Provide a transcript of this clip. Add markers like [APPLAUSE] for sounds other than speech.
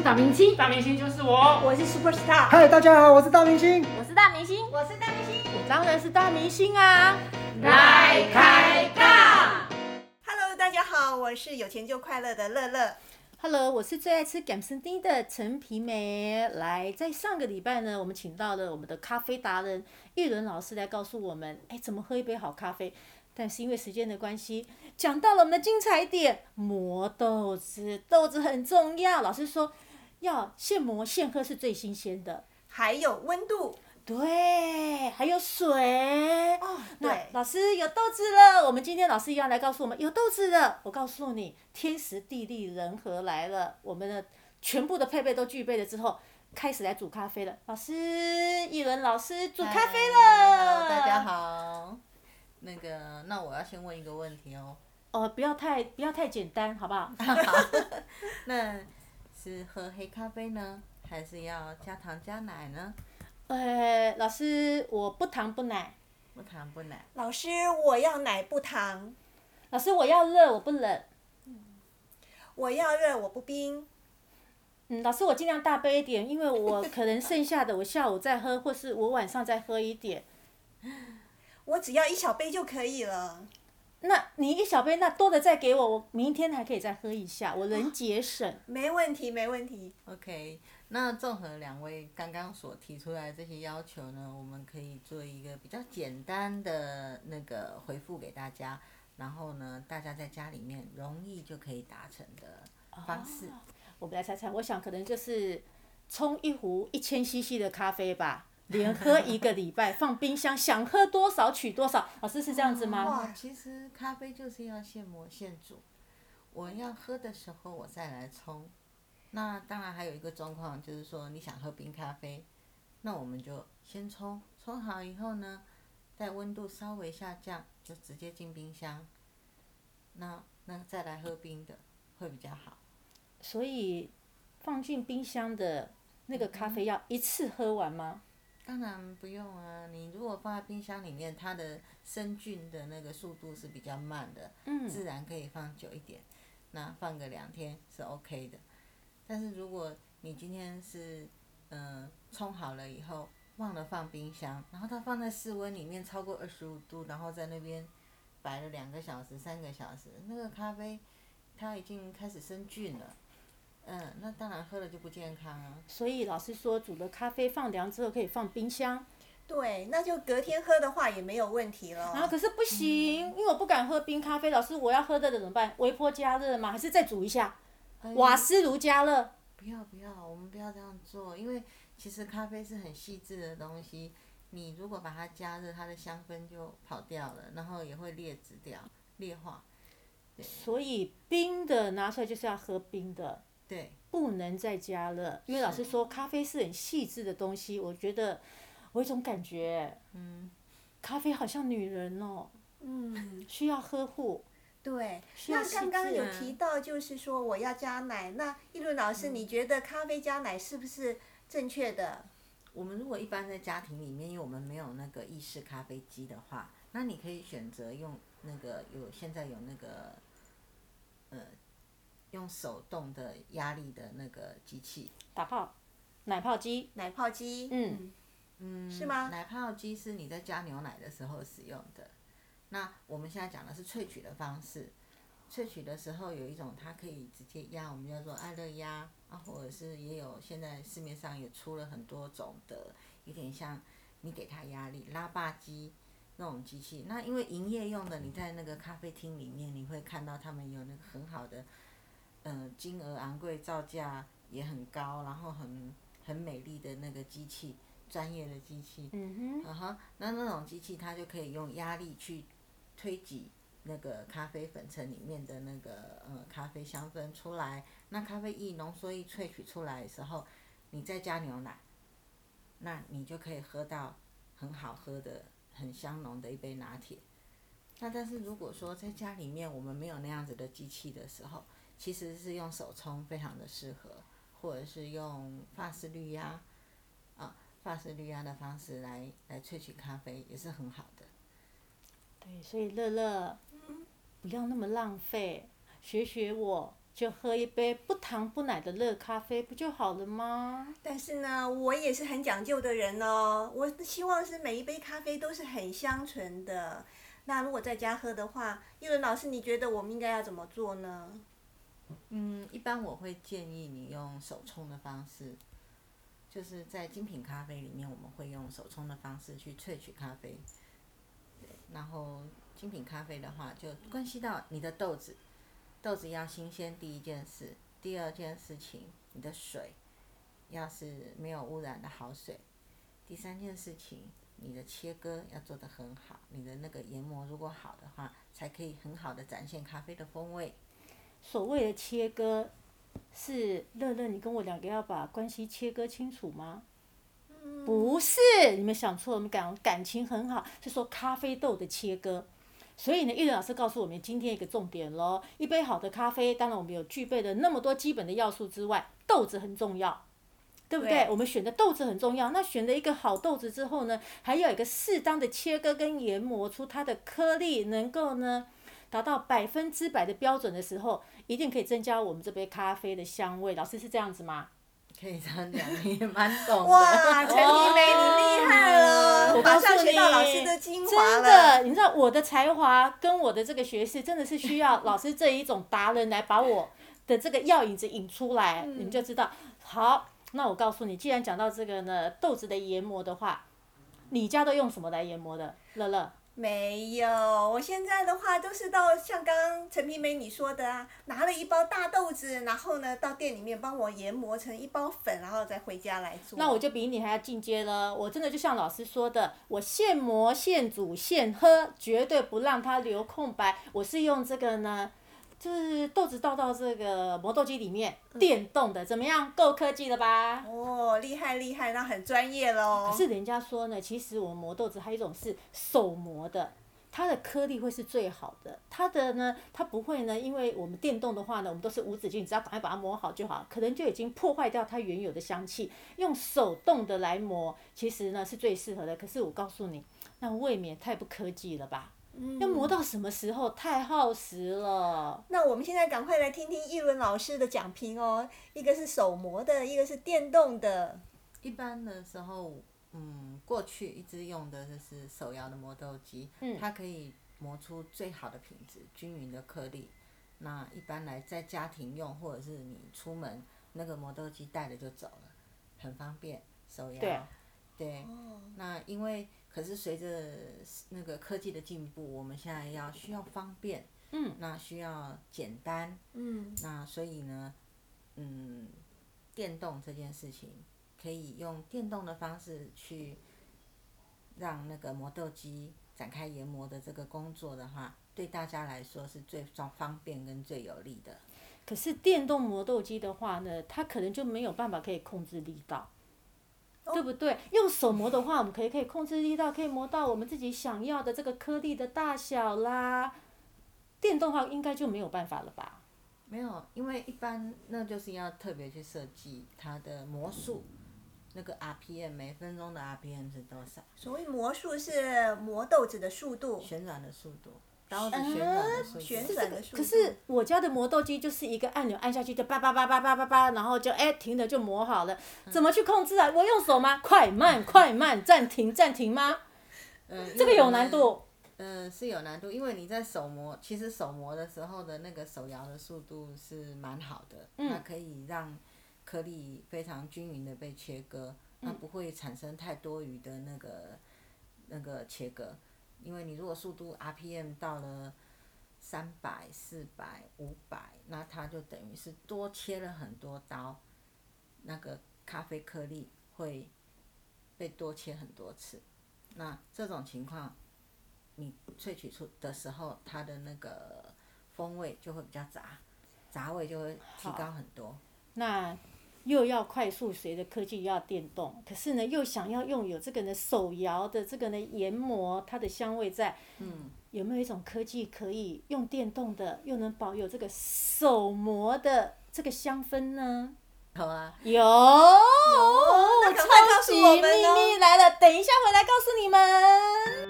是大明星，大明星就是我，我是 super star，嗨，大家好，我是大明星。我是大明星，我是大明星。我当然是大明星啊！来开杠。Hello，大家好，我是有钱就快乐的乐乐。Hello，我是最爱吃感生丁的陈皮梅。来，在上个礼拜呢，我们请到了我们的咖啡达人玉伦老师来告诉我们，哎，怎么喝一杯好咖啡。但是因为时间的关系，讲到了我们的精彩点，磨豆子，豆子很重要。老师说，要现磨现喝是最新鲜的。还有温度对，还有水。哦，那对，老师有豆子了，我们今天老师一样来告诉我们有豆子了。我告诉你，天时地利人和来了，我们的全部的配备都具备了之后，开始来煮咖啡了。老师，一轮老师煮咖啡了。大家。好。那个，那我要先问一个问题哦。哦，不要太不要太简单，好不好？[LAUGHS] [LAUGHS] 那是喝黑咖啡呢，还是要加糖加奶呢？呃，老师，我不糖不奶。不糖不奶。老师，我要奶不糖，老师，我要热，我不冷。我要热，我不冰。嗯，老师，我尽量大杯一点，因为我可能剩下的我下午再喝，或是我晚上再喝一点。[LAUGHS] 我只要一小杯就可以了。那你一小杯，那多的再给我，我明天还可以再喝一下，我能节省。没问题，没问题。OK，那综合两位刚刚所提出来这些要求呢，我们可以做一个比较简单的那个回复给大家，然后呢，大家在家里面容易就可以达成的方式。我们来猜猜，我想可能就是冲一壶一千 CC 的咖啡吧，[LAUGHS] 连喝一个礼拜，放冰箱，想喝多少取多少。老师是这样子吗？哇其实咖啡就是要现磨现煮，我要喝的时候我再来冲。那当然还有一个状况就是说你想喝冰咖啡，那我们就先冲，冲好以后呢，待温度稍微下降，就直接进冰箱。那那再来喝冰的会比较好。所以放进冰箱的那个咖啡要一次喝完吗？当然不用啊，你如果放在冰箱里面，它的生菌的那个速度是比较慢的，嗯自然可以放久一点，那放个两天是 OK 的。但是如果你今天是嗯、呃冲好了以后忘了放冰箱，然后它放在室温里面超过二十五度，然后在那边摆了两个小时、三个小时，那个咖啡它已经开始生菌了，嗯，那当然喝了就不健康啊。所以老师说，煮的咖啡放凉之后可以放冰箱，对，那就隔天喝的话也没有问题了。然后可是不行，因为我不敢喝冰咖啡。老师，我要喝的怎么办？微波加热吗？还是再煮一下？哎瓦斯炉加热？不要不要，我们不要这样做，因为其实咖啡是很细致的东西，你如果把它加热，它的香氛就跑掉了，然后也会劣质掉、劣化。所以冰的拿出来就是要喝冰的，对，不能再加了。因为老师说咖啡是很细致的东西，我觉得我有一种感觉，嗯，咖啡好像女人哦，嗯，需要呵护。对。那刚刚有提到，就是说我要加奶。那一轮老师，你觉得咖啡加奶是不是正确的？我们如果一般在家庭里面，因为我们没有那个意式咖啡机的话，那你可以选择用那个有现在有那个呃用手动的压力的那个机器，打泡，奶泡机，奶泡机？嗯。嗯，是吗？奶泡机是你在加牛奶的时候使用的。那我们现在讲的是萃取的方式，萃取的时候有一种它可以直接压，我们叫做爱乐压。啊，或者是也有现在市面上也出了很多种的，有点像你给它压力拉霸机那种机器。那因为营业用的，你在那个咖啡厅里面你会看到他们有那个很好的，呃，金额昂贵，造价也很高，然后很很美丽的那个机器，专业的机器。嗯哼，嗯哼，那那种机器它就可以用压力去推挤那个咖啡粉尘里面的那个呃咖啡香氛出来。那咖啡液浓缩液萃取出来的时候，你再加牛奶，那你就可以喝到很好喝的、很香浓的一杯拿铁。那但是如果说在家里面我们没有那样子的机器的时候，其实是用手冲非常的适合，或者是用法式滤压，啊，法式滤压的方式来来萃取咖啡也是很好的。对，所以乐乐不要那么浪费，学学我，就喝一杯不糖不奶的热咖啡不就好了吗？但是呢，我也是很讲究的人哦。我希望是每一杯咖啡都是很香醇的。那如果在家喝的话，叶伦老师，你觉得我们应该要怎么做呢？嗯，一般我会建议你用手冲的方式，就是在精品咖啡里面，我们会用手冲的方式去萃取咖啡。然后精品咖啡的话，就关系到你的豆子，豆子要新鲜，第一件事；第二件事情，你的水要是没有污染的好水；第三件事情，你的切割要做得很好，你的那个研磨如果好的话，才可以很好的展现咖啡的风味。所谓的切割，是乐乐，你跟我两个要把关系切割清楚吗？不是，你们想错了，我们感感情很好，是说咖啡豆的切割。所以呢，玉伦老师告诉我们今天一个重点喽：一杯好的咖啡，当然我们有具备的那么多基本的要素之外，豆子很重要，对不对？对我们选的豆子很重要。那选了一个好豆子之后呢，还要有一个适当的切割跟研磨出它的颗粒，能够呢达到百分之百的标准的时候，一定可以增加我们这杯咖啡的香味。老师是这样子吗？可以这样讲，你也蛮懂的。哇，陈怡梅，你厉害了，我告诉你，上学到老师的精华真。的，你知道我的才华跟我的这个学识，真的是需要老师这一种达人来把我的这个药引子引出来，嗯你们就知道。好，那我告诉你，既然讲到这个呢，豆子的研磨的话，你家都用什么来研磨的？乐乐，没有，我现在的话都是到像刚刚陈平梅你说的啊，拿了一包大豆子，然后呢到店里面帮我研磨成一包粉，然后再回家来做。那我就比你还要进阶了。我真的就像老师说的，我现磨现煮现喝，绝对不让它留空白。我是用这个呢，就是豆子倒到这个磨豆机里面，电动的，怎么样？够科技了吧？哦，厉害厉害，那很专业喽。可是人家说呢，其实我们磨豆子还有一种是手磨的，它的颗粒会是最好的。它的呢，它不会呢，因为我们电动的话呢，我们都是无止境，只要赶快把它磨好就好，可能就已经破坏掉它原有的香气。用手动的来磨，其实呢是最适合的。可是我告诉你，那未免太不科技了吧？要磨到什么时候？太耗时了。那我们现在赶快来听听一轮老师的讲评哦，一个是手磨的，一个是电动的。一般的时候，嗯，过去一直用的就是手摇的磨豆机，嗯它可以磨出最好的品质、均匀的颗粒。那一般来在家庭用，或者是你出门，那个磨豆机带着就走了，很方便，手摇。对。对那因为可是随着那个科技的进步，我们现在要需要方便，嗯，那需要简单，嗯，那所以呢，嗯，电动这件事情可以用电动的方式去让那个磨豆机展开研磨的这个工作的话，对大家来说是最方方便跟最有利的。可是电动磨豆机的话呢，它可能就没有办法可以控制力道，对不对？用手磨的话，我们可以可以控制力道，可以磨到我们自己想要的这个颗粒的大小啦。电动的话应该就没有办法了吧？没有，因为一般那就是要特别去设计它的魔术，那个 RPM 每分钟的 RPM 是多少？所谓魔术是磨豆子的速度。旋转的速度，刀子旋转的速度。旋转的速度。可是我家的磨豆机就是一个按钮按下去就叭叭叭叭叭叭叭，然后就哎停了就磨好了，怎么去控制啊？我用手吗？快慢快慢暂停暂停吗？嗯，这个有难度。嗯，是有难度，因为你在手磨，其实手磨的时候的那个手摇的速度是蛮好的，它可以让颗粒非常均匀的被切割，它不会产生太多余的那个那个切割，因为你如果速度 RPM 到了三百、四百、五百，那它就等于是多切了很多刀，那个咖啡颗粒会被多切很多次，那这种情况。你萃取出的时候，它的那个风味就会比较杂，杂味就会提高很多。那又要快速，随着科技又要电动，可是呢又想要用有这个呢手摇的这个呢研磨它的香味在，嗯，有没有一种科技可以用电动的，又能保有这个手磨的这个香氛呢？好啊，有，那赶快告诉超级秘我们哦密来了，等一下回来告诉你们。